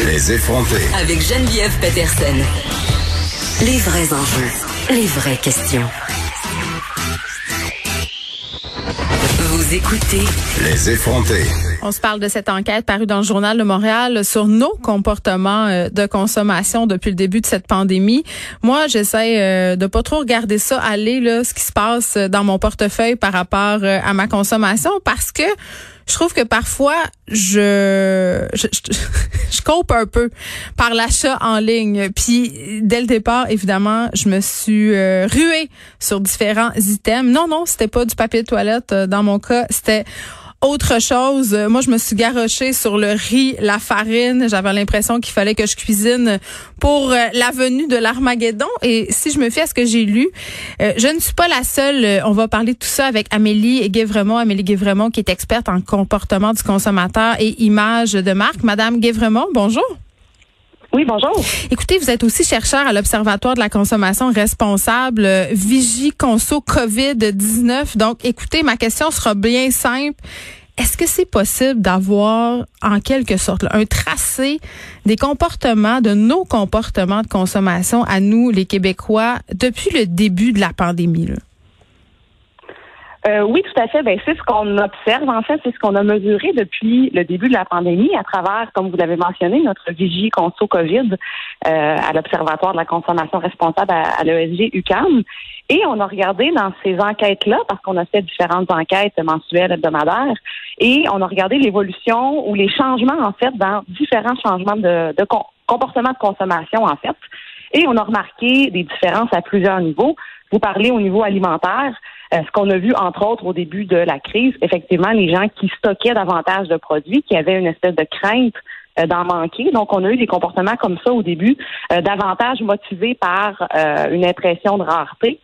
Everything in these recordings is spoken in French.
Les effronter. Avec Geneviève Peterson. Les vrais enjeux, les vraies questions. Vous écoutez Les effronter. On se parle de cette enquête parue dans le journal de Montréal sur nos comportements euh, de consommation depuis le début de cette pandémie. Moi, j'essaie euh, de pas trop regarder ça aller là, ce qui se passe dans mon portefeuille par rapport euh, à ma consommation parce que je trouve que parfois je je, je, je coupe un peu par l'achat en ligne. Puis dès le départ, évidemment, je me suis euh, ruée sur différents items. Non, non, c'était pas du papier de toilette euh, dans mon cas, c'était autre chose, moi je me suis garochée sur le riz, la farine. J'avais l'impression qu'il fallait que je cuisine pour euh, la venue de l'Armageddon. Et si je me fie à ce que j'ai lu, euh, je ne suis pas la seule. Euh, on va parler de tout ça avec Amélie Guévremont. Amélie Guévremont qui est experte en comportement du consommateur et image de marque. Madame Guévremont, bonjour. Oui, bonjour. Écoutez, vous êtes aussi chercheur à l'Observatoire de la consommation responsable, euh, Vigie Conso COVID-19. Donc, écoutez, ma question sera bien simple. Est-ce que c'est possible d'avoir, en quelque sorte, un tracé des comportements, de nos comportements de consommation à nous, les Québécois, depuis le début de la pandémie? Euh, oui, tout à fait. Ben, c'est ce qu'on observe. En fait, c'est ce qu'on a mesuré depuis le début de la pandémie à travers, comme vous l'avez mentionné, notre vigie conso COVID euh, à l'Observatoire de la consommation responsable à, l'ESG UCAM. Et on a regardé dans ces enquêtes-là, parce qu'on a fait différentes enquêtes mensuelles, hebdomadaires, et on a regardé l'évolution ou les changements, en fait, dans différents changements de, de com comportement de consommation, en fait. Et on a remarqué des différences à plusieurs niveaux. Vous parlez au niveau alimentaire. Euh, ce qu'on a vu, entre autres, au début de la crise, effectivement, les gens qui stockaient davantage de produits, qui avaient une espèce de crainte euh, d'en manquer. Donc, on a eu des comportements comme ça au début, euh, davantage motivés par une impression de rareté.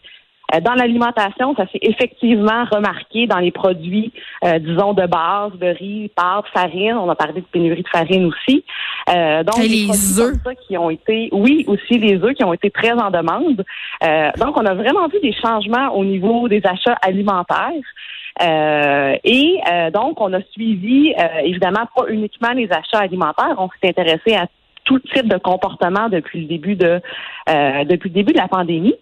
Dans l'alimentation, ça s'est effectivement remarqué dans les produits, euh, disons, de base, de riz, pâtes, farine. On a parlé de pénurie de farine aussi. Euh, donc, Et les œufs. qui ont été, oui, aussi les œufs qui ont été très en demande. Euh, donc, on a vraiment vu des changements au niveau des achats alimentaires. Euh, et euh, donc, on a suivi, évidemment, pas uniquement les achats alimentaires. On s'est intéressé à tout type de comportement depuis le début de depuis le début de la pandémie.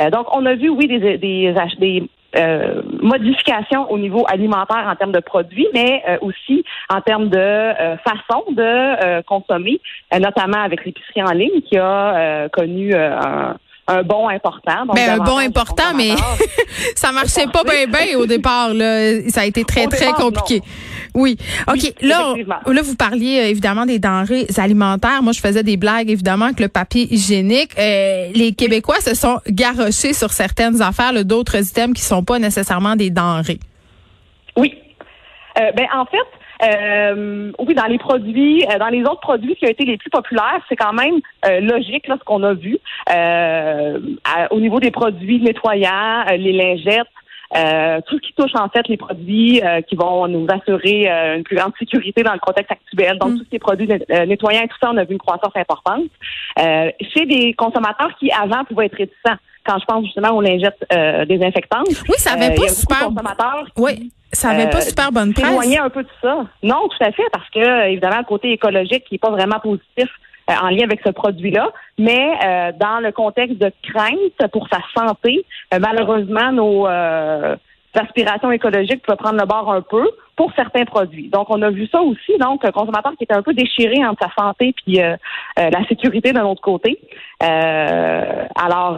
Euh, donc, on a vu, oui, des, des, des euh, modifications au niveau alimentaire en termes de produits, mais euh, aussi en termes de façon de consommer, notamment avec l'épicerie en ligne qui a connu un un bon important. Ben, un bon important, mais ça marchait pas bien bien au départ. Là. Ça a été très, très compliqué. Oui. OK. là, là, vous parliez euh, évidemment des denrées alimentaires. Moi, je faisais des blagues, évidemment, avec le papier hygiénique. Euh, les Québécois se sont garochés sur certaines affaires, d'autres items qui sont pas nécessairement des denrées. Oui. Euh, ben, en fait, euh, oui, dans les produits, euh, dans les autres produits qui ont été les plus populaires, c'est quand même euh, logique là, ce qu'on a vu. au niveau des produits nettoyants, les lingettes, tout ce qui touche en fait les produits qui vont nous assurer une plus grande sécurité dans le contexte actuel. Donc, mm. tous ces produits nettoyants et tout ça, on a vu une croissance importante. chez des consommateurs qui, avant, pouvaient être réticents. Quand je pense justement aux lingettes désinfectantes. Oui, ça avait pas super. Oui. Ça avait pas euh, super bonne presse. Éloigner un peu de ça. Non, tout à fait, parce que évidemment le côté écologique qui est pas vraiment positif euh, en lien avec ce produit-là, mais euh, dans le contexte de crainte pour sa santé, malheureusement nos aspirations écologiques peuvent prendre le bord un peu pour certains produits. Donc, on a vu ça aussi, donc, un consommateur qui était un peu déchiré entre sa santé puis la sécurité d'un autre côté. alors,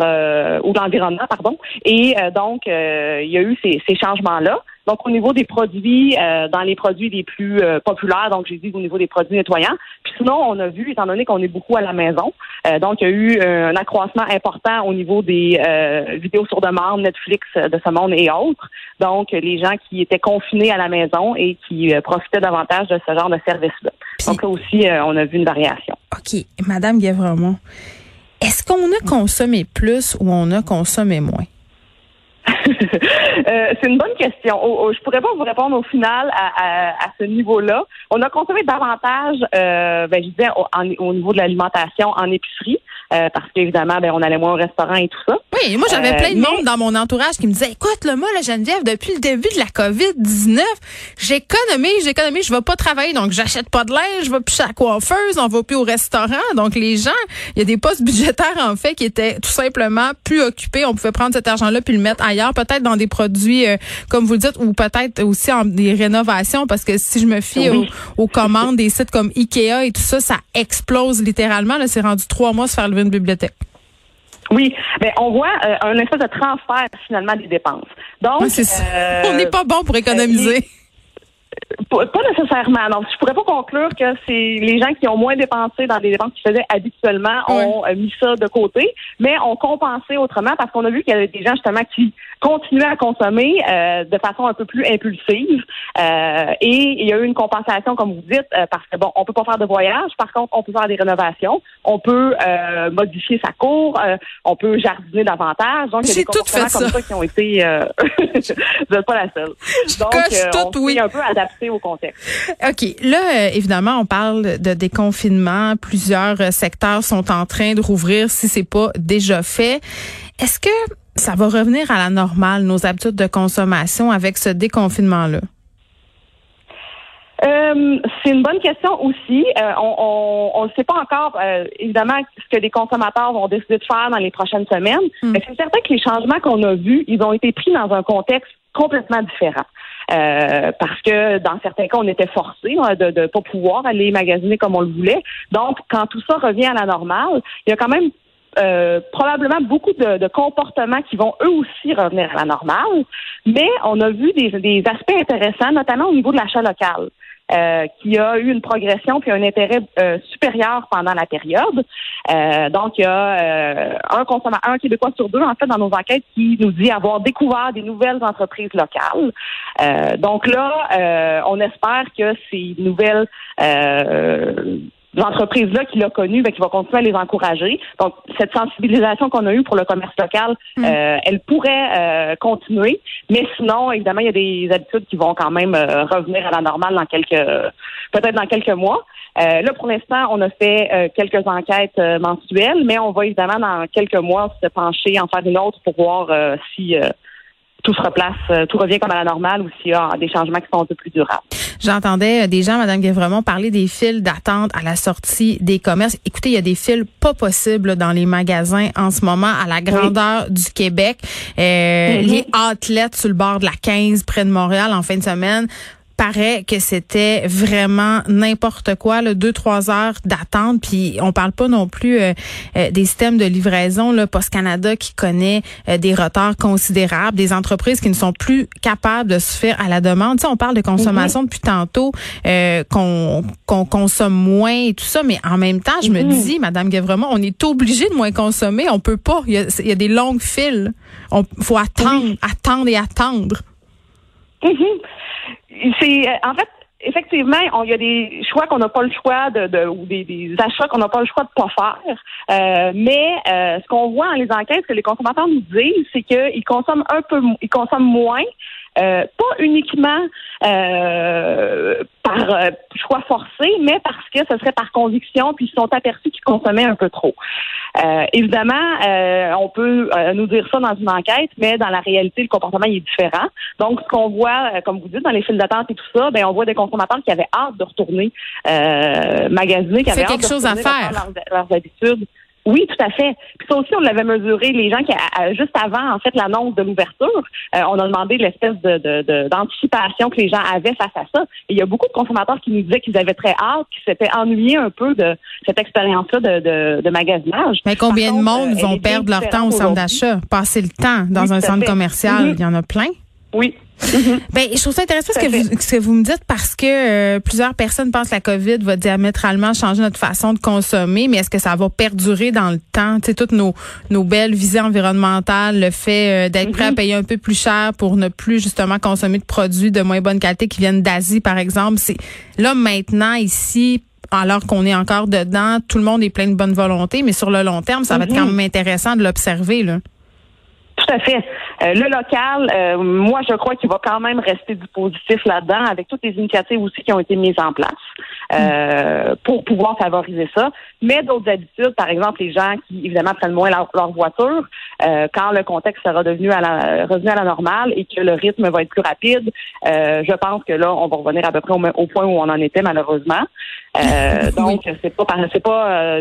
ou l'environnement, pardon. Et donc, il y a eu ces, ces changements-là. Donc, au niveau des produits, euh, dans les produits les plus euh, populaires, donc j'ai dit au niveau des produits nettoyants. Sinon, on a vu, étant donné qu'on est beaucoup à la maison, euh, donc il y a eu un accroissement important au niveau des vidéos sur demande, Netflix de ce monde et autres. Donc, les gens qui étaient confinés à la maison et qui profitaient davantage de ce genre de service-là. Donc là aussi, on a vu une variation. OK. Madame Guévremont, est-ce qu'on a consommé plus ou on a consommé moins? Euh, c'est une bonne question. Je je pourrais pas vous répondre au final à, ce niveau-là. On a consommé davantage, euh, ben, je disais, au, niveau de l'alimentation en épicerie. Euh, parce qu'évidemment, ben, on allait moins au restaurant et tout ça. Oui, moi j'avais plein de monde dans mon entourage qui me disait, écoute, le moi, la Geneviève, depuis le début de la COVID-19, j'économise, j'économise, je vais pas travailler, donc j'achète pas de linge, je vais plus chez la coiffeuse, on va plus au restaurant. Donc les gens, il y a des postes budgétaires en fait qui étaient tout simplement plus occupés. On pouvait prendre cet argent-là puis le mettre ailleurs, peut-être dans des produits, comme vous le dites, ou peut-être aussi en des rénovations, parce que si je me fie aux, commandes des sites comme Ikea et tout ça, ça explose littéralement. Là, c'est rendu trois mois se faire une bibliothèque. Oui, mais on voit euh, un espèce de transfert finalement des dépenses. Donc, euh, on n'est pas bon pour économiser. Pas nécessairement. Donc, je pourrais pas conclure que c'est les gens qui ont moins dépensé dans des dépenses qu'ils faisaient habituellement ont euh, mis ça de côté, mais ont compensé autrement parce qu'on a vu qu'il y avait des gens justement qui continuaient à consommer euh, de façon un peu plus impulsive. Euh, et il y a eu une compensation, comme vous dites, parce que bon, on peut pas faire de voyage. Par contre, on peut faire des rénovations. On peut modifier sa cour. on peut jardiner davantage. Donc, il y a des comportements comme ça. qui ont été. vous n'êtes pas la seule. Donc, on tout, oui. un peu adapté au contexte. OK. Là, euh, évidemment, on parle de déconfinement. Plusieurs euh, secteurs sont en train de rouvrir si c'est pas déjà fait. Est-ce que ça va revenir à la normale, nos habitudes de consommation avec ce déconfinement-là? Euh, c'est une bonne question aussi. on ne sait pas encore, évidemment, ce que les consommateurs vont décider de faire dans les prochaines semaines. Hmm. Mais c'est certain que les changements qu'on a vus, ils ont été pris dans un contexte complètement différent. Euh, parce que dans certains cas, on était forcé hein, de ne pas pouvoir aller magasiner comme on le voulait. Donc, quand tout ça revient à la normale, il y a quand même euh, probablement beaucoup de, comportements qui vont eux aussi revenir à la normale, mais on a vu des, aspects intéressants, notamment au niveau de l'achat local. Euh, qui a eu une progression puis un intérêt euh, supérieur pendant la période. Donc, il y a un consommateur, un Québécois sur deux, en fait, dans nos enquêtes, qui nous dit avoir découvert des nouvelles entreprises locales. donc là, on espère que ces nouvelles l'entreprise-là qui l'a connu, ben, qui va continuer à les encourager. Donc, cette sensibilisation qu'on a eue pour le commerce local, mm. euh, elle pourrait euh, continuer. Mais sinon, évidemment, il y a des habitudes qui vont quand même euh, revenir à la normale dans quelques, peut-être dans quelques mois. là, pour l'instant, on a fait quelques enquêtes mensuelles, mais on va évidemment dans quelques mois se pencher, en faire une autre pour voir si tout se replace, tout revient comme à la normale ou s'il y a des changements qui sont un peu plus durables. J'entendais euh, des gens, Madame Guévremont, parler des files d'attente à la sortie des commerces. Écoutez, il y a des files pas possibles dans les magasins en ce moment à la grandeur du Québec. Euh, mm-hmm. Les athlètes sur le bord de la 15 près de Montréal en fin de semaine paraît que c'était vraiment n'importe quoi, le deux trois heures d'attente. Puis on parle pas non plus euh, euh, des systèmes de livraison, le Post Canada qui connaît euh, des retards considérables, des entreprises qui ne sont plus capables de se faire à la demande. Tu sais, on parle de consommation mhm. depuis tantôt, qu'on qu'on consomme moins et tout ça, mais en même temps, je me mhm. dis, Madame Guévremont, on est obligé de moins consommer. On peut pas. Il y a, des longues files. On faut attendre, attendre et attendre. Mhm c'est euh, en fait effectivement, il y a des choix qu'on n'a pas le choix de, ou des, achats qu'on n'a pas le choix de pas faire. Euh, mais euh, ce qu'on voit dans les enquêtes, ce que les consommateurs nous disent, c'est qu'ils consomment un peu, ils consomment moins, euh, pas uniquement euh, par euh, choix forcé, mais parce que ce serait par conviction, puis ils sont aperçus qu'ils consommaient un peu trop. évidemment, on peut nous dire ça dans une enquête, mais dans la réalité, le comportement est différent. Donc, ce qu'on voit, comme vous dites, dans les files d'attente et tout ça, ben on voit des consommateurs qui avaient hâte de retourner magasiner, qui avaient hâte quelque chose à faire. leurs habitudes. Oui, tout à fait. Puis ça aussi, on l'avait mesuré. Les gens qui, juste avant, en fait, l'annonce de l'ouverture, euh, on a demandé l'espèce de, d'anticipation que les gens avaient face à ça. Et il y a beaucoup de consommateurs qui nous disaient qu'ils avaient très hâte, qu'ils s'étaient ennuyés un peu de cette expérience-là de, de, magasinage. Mais combien de monde euh, vont perdre leur temps au centre d'achat, passer le temps dans un centre commercial? Mm-hmm. Il y en a plein. Oui, Mhm. Ben, je trouve ça intéressant ce que, vous, ce que vous me dites parce que euh, plusieurs personnes pensent que la COVID va diamétralement changer notre façon de consommer, mais est-ce que ça va perdurer dans le temps? Tu sais, toutes nos, nos belles visées environnementales, le fait euh, d'être prêt à mhm. payer un peu plus cher pour ne plus justement consommer de produits de moins bonne qualité qui viennent d'Asie, par exemple. C'est là maintenant ici alors qu'on est encore dedans, tout le monde est plein de bonne volonté, mais sur le long terme, ça va être quand mhm. même intéressant de l'observer. Tout à fait. Le local, moi, je crois qu'il va quand même rester du positif là-dedans, avec toutes les initiatives aussi qui ont été mises en place mm. pour pouvoir favoriser ça. Mais d'autres habitudes, par exemple, les gens qui, évidemment, prennent moins leur, voiture, quand le contexte sera devenu à la, revenu à la normale et que le rythme va être plus rapide, je pense que là, on va revenir à peu près au, point où on en était, malheureusement. donc, c'est pas, c'est pas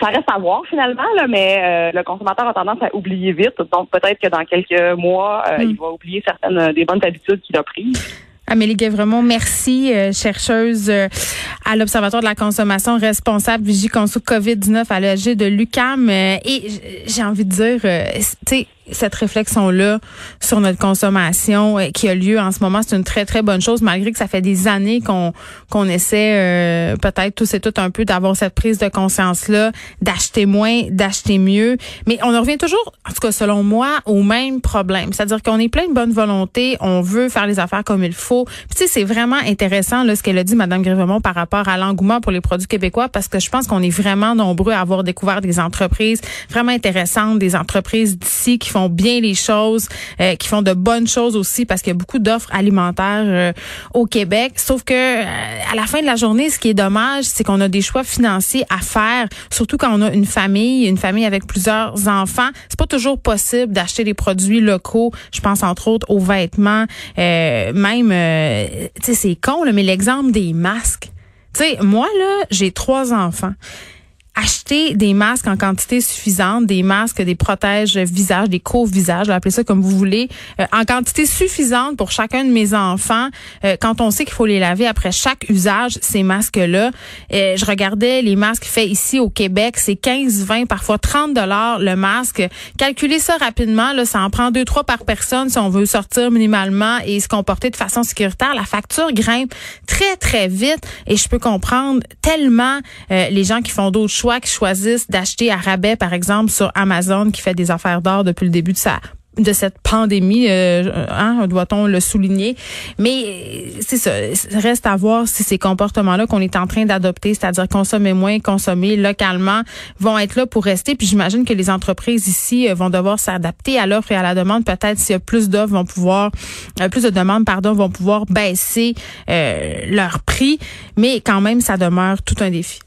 ça reste à voir finalement, là, mais euh, le consommateur a tendance à oublier vite. Donc peut-être que dans quelques mois, euh, hmm. il va oublier certaines euh, des bonnes habitudes qu'il a prises. Amélie vraiment merci, chercheuse à l'Observatoire de la consommation responsable Vigie Conso COVID-19 à l'EG de l'UCAM. et j'ai envie de dire, tu sais, cette réflexion-là sur notre consommation euh, qui a lieu en ce moment, c'est une très, très bonne chose, malgré que ça fait des années qu'on qu'on essaie euh, peut-être tous et toutes un peu d'avoir cette prise de conscience-là, d'acheter moins, d'acheter mieux. Mais on en revient toujours, en tout cas selon moi, au même problème. C'est-à-dire qu'on est plein de bonne volonté, on veut faire les affaires comme il faut. Puis tu sais, c'est vraiment intéressant là, ce qu'elle a dit, Mme Grévemont, par rapport à l'engouement pour les produits québécois, parce que je pense qu'on est vraiment nombreux à avoir découvert des entreprises vraiment intéressantes, des entreprises d'ici qui font bien les choses, euh, qui font de bonnes choses aussi parce qu'il y a beaucoup d'offres alimentaires euh, au Québec. Sauf que euh, à la fin de la journée, ce qui est dommage, c'est qu'on a des choix financiers à faire, surtout quand on a une famille, une famille avec plusieurs enfants. C'est pas toujours possible d'acheter des produits locaux. Je pense entre autres aux vêtements, même, tu sais, c'est con, là, mais l'exemple des masques. Tu sais, moi là, j'ai trois enfants acheter des masques en quantité suffisante, des masques, des protèges visage, des couvre-visages, appelez ça comme vous voulez, euh, en quantité suffisante pour chacun de mes enfants. Euh, quand on sait qu'il faut les laver après chaque usage, ces masques-là, euh, je regardais les masques faits ici au Québec, c'est 15, 20, parfois 30 dollars le masque. Calculez ça rapidement, là, ça en prend deux, trois par personne si on veut sortir minimalement et se comporter de façon sécuritaire. La facture grimpe très, très vite et je peux comprendre tellement les gens qui font d'autres choix qui choisissent d'acheter à rabais, par exemple, sur Amazon, qui fait des affaires d'or depuis le début de sa de cette pandémie, euh, hein, doit-on le souligner. Mais euh, c'est ça, reste à voir si ces comportements-là qu'on est en train d'adopter, c'est-à-dire consommer moins, consommer localement, vont être là pour rester. Puis j'imagine que les entreprises ici euh, vont devoir s'adapter à l'offre et à la demande. Peut-être s'il y a plus d'offres, vont pouvoir, plus de demandes, pardon, vont pouvoir baisser leur prix. Mais quand même, ça demeure tout un défi.